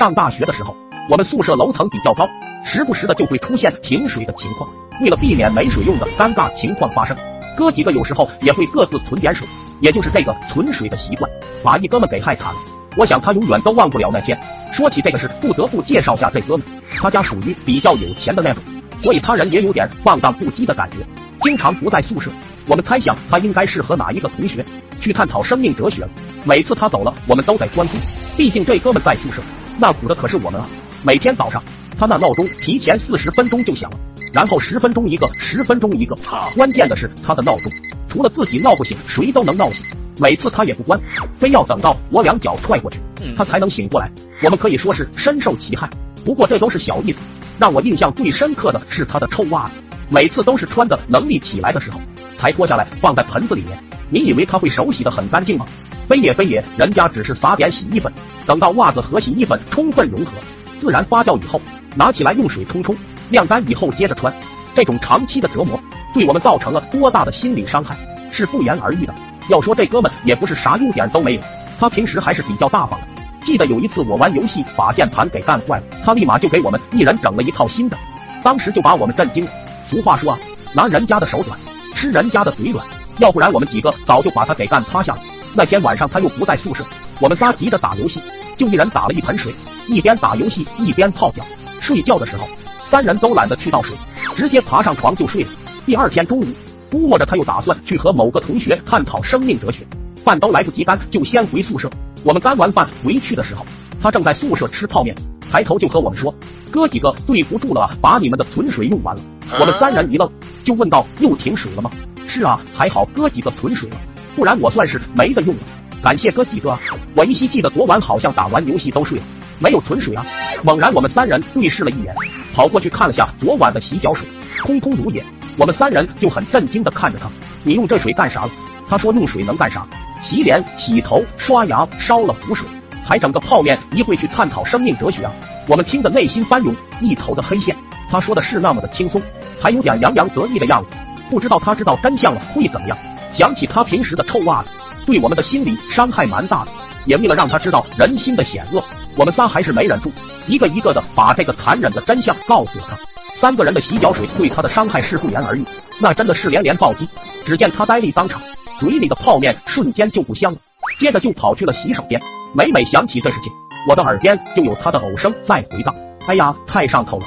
上大学的时候，我们宿舍楼层比较高，时不时的就会出现停水的情况。为了避免没水用的尴尬情况发生，哥几个有时候也会各自存点水，也就是这个存水的习惯，把一哥们给害惨了。我想他永远都忘不了那天。说起这个事，不得不介绍下这哥们，他家属于比较有钱的那种，所以他人也有点放荡不羁的感觉，经常不在宿舍。我们猜想他应该是和哪一个同学去探讨生命哲学了。每次他走了，我们都得关注，毕竟这哥们在宿舍，那苦的可是我们啊。每天早上，他那闹钟提前四十分钟就响了。然后十分钟一个，十分钟一个。关键的是他的闹钟，除了自己闹不醒，谁都能闹醒。每次他也不关，非要等到我两脚踹过去，他才能醒过来。我们可以说是深受其害。不过这都是小意思。让我印象最深刻的是他的臭袜子，每次都是穿的能力起来的时候才脱下来放在盆子里面。你以为他会手洗的很干净吗？非也非也，人家只是撒点洗衣粉，等到袜子和洗衣粉充分融合，自然发酵以后，拿起来用水冲冲。晾干以后接着穿，这种长期的折磨对我们造成了多大的心理伤害是不言而喻的。要说这哥们也不是啥优点都没有，他平时还是比较大方的。记得有一次我玩游戏把键盘给干坏了，他立马就给我们一人整了一套新的，当时就把我们震惊了。俗话说啊，拿人家的手短，吃人家的嘴软，要不然我们几个早就把他给干趴下了。那天晚上他又不在宿舍，我们仨急着打游戏，就一人打了一盆水，一边打游戏一边泡脚。睡觉的时候。三人都懒得去倒水，直接爬上床就睡了。第二天中午，估摸着他又打算去和某个同学探讨生命哲学，饭都来不及干，就先回宿舍。我们干完饭回去的时候，他正在宿舍吃泡面，抬头就和我们说：“哥几个对不住了，把你们的存水用完了。”我们三人一愣，就问道：“又停水了吗？”“是啊，还好哥几个存水了，不然我算是没得用了。”感谢哥几个啊！我依稀记得昨晚好像打完游戏都睡了。没有存水啊！猛然，我们三人对视了一眼，跑过去看了下昨晚的洗脚水，空空如也。我们三人就很震惊的看着他：“你用这水干啥了？”他说：“用水能干啥？洗脸、洗头、刷牙，烧了壶水，还整个泡面，一会去探讨生命哲学啊！”我们听得内心翻涌，一头的黑线。他说的是那么的轻松，还有点洋洋得意的样子。不知道他知道真相了会怎么样？想起他平时的臭袜子，对我们的心理伤害蛮大的。也为了让他知道人心的险恶。我们仨还是没忍住，一个一个的把这个残忍的真相告诉了他。三个人的洗脚水对他的伤害是不言而喻，那真的是连连暴击。只见他呆立当场，嘴里的泡面瞬间就不香了，接着就跑去了洗手间。每每想起这事情，我的耳边就有他的呕声在回荡。哎呀，太上头了。